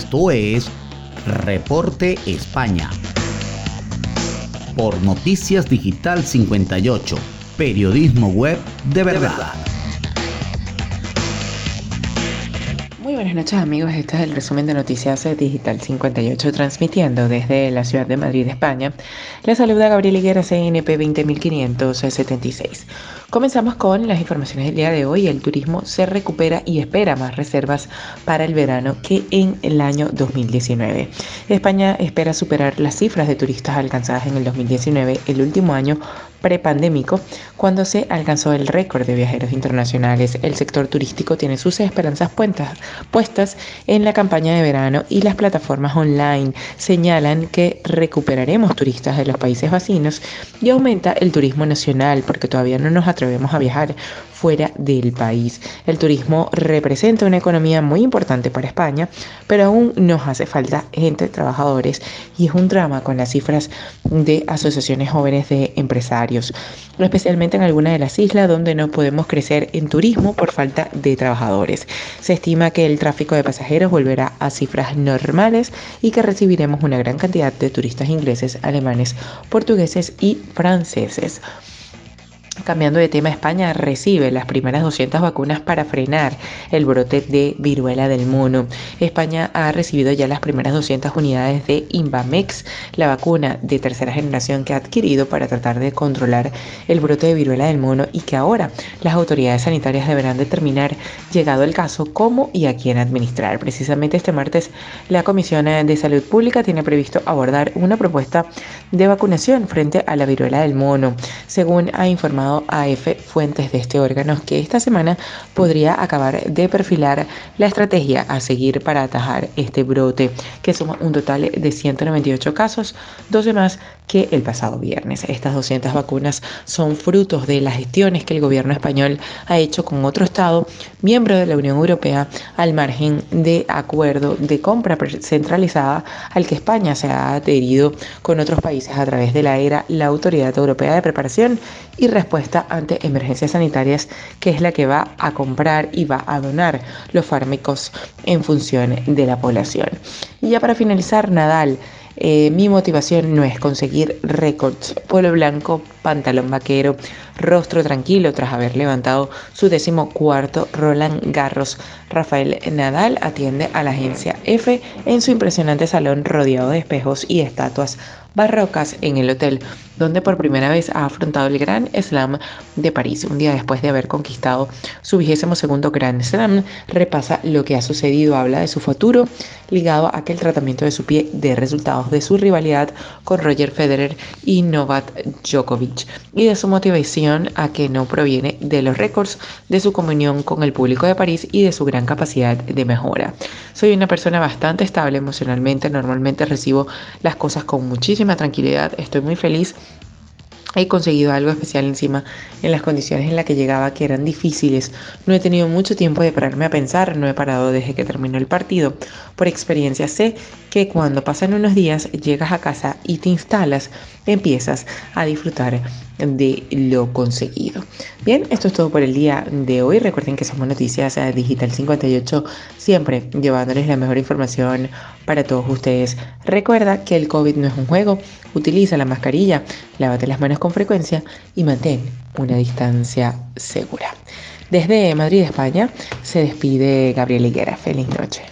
Esto es Reporte España. Por Noticias Digital 58, periodismo web de verdad. Muy buenas noches amigos, este es el resumen de Noticias Digital 58 transmitiendo desde la ciudad de Madrid, España. Les saluda Gabriel Higuera, CNP 20576. Comenzamos con las informaciones del día de hoy. El turismo se recupera y espera más reservas para el verano que en el año 2019. España espera superar las cifras de turistas alcanzadas en el 2019, el último año prepandémico, cuando se alcanzó el récord de viajeros internacionales. El sector turístico tiene sus esperanzas puestas en la campaña de verano y las plataformas online señalan que recuperaremos turistas de los países vecinos y aumenta el turismo nacional porque todavía no nos atrevemos a viajar fuera del país. El turismo representa una economía muy importante para España, pero aún nos hace falta gente, trabajadores, y es un drama con las cifras de asociaciones jóvenes de empresarios, especialmente en algunas de las islas donde no podemos crecer en turismo por falta de trabajadores. Se estima que el tráfico de pasajeros volverá a cifras normales y que recibiremos una gran cantidad de turistas ingleses, alemanes, portugueses y franceses. Cambiando de tema, España recibe las primeras 200 vacunas para frenar el brote de viruela del mono. España ha recibido ya las primeras 200 unidades de Invamex, la vacuna de tercera generación que ha adquirido para tratar de controlar el brote de viruela del mono y que ahora las autoridades sanitarias deberán determinar, llegado el caso, cómo y a quién administrar. Precisamente este martes, la Comisión de Salud Pública tiene previsto abordar una propuesta de vacunación frente a la viruela del mono, según ha informado AF fuentes de este órgano que esta semana podría acabar de perfilar la estrategia a seguir para atajar este brote, que suma un total de 198 casos, 12 más que el pasado viernes. Estas 200 vacunas son frutos de las gestiones que el gobierno español ha hecho con otro Estado, miembro de la Unión Europea, al margen de acuerdo de compra centralizada al que España se ha adherido con otros países a través de la ERA, la Autoridad Europea de Preparación y Respuesta ante Emergencias Sanitarias, que es la que va a comprar y va a donar los fármacos en función de la población. Y ya para finalizar, Nadal. Eh, mi motivación no es conseguir récords. Pueblo blanco, pantalón vaquero, rostro tranquilo tras haber levantado su décimo cuarto Roland Garros. Rafael Nadal atiende a la agencia F en su impresionante salón rodeado de espejos y estatuas barrocas en el hotel, donde por primera vez ha afrontado el Gran Slam de París. Un día después de haber conquistado su vigésimo segundo Grand Slam, repasa lo que ha sucedido, habla de su futuro ligado a aquel tratamiento de su pie, de resultados de su rivalidad con Roger Federer y Novak Djokovic, y de su motivación a que no proviene de los récords, de su comunión con el público de París y de su gran capacidad de mejora. Soy una persona bastante estable emocionalmente, normalmente recibo las cosas con muchísimo tranquilidad, estoy muy feliz. He conseguido algo especial encima en las condiciones en las que llegaba que eran difíciles. No he tenido mucho tiempo de pararme a pensar, no he parado desde que terminó el partido. Por experiencia sé que cuando pasan unos días llegas a casa y te instalas, empiezas a disfrutar de lo conseguido. Bien, esto es todo por el día de hoy. Recuerden que somos Noticias Digital 58, siempre llevándoles la mejor información para todos ustedes. Recuerda que el COVID no es un juego, utiliza la mascarilla, lávate las manos con frecuencia y mantén una distancia segura. Desde Madrid, España, se despide Gabriel Higuera. Feliz noche.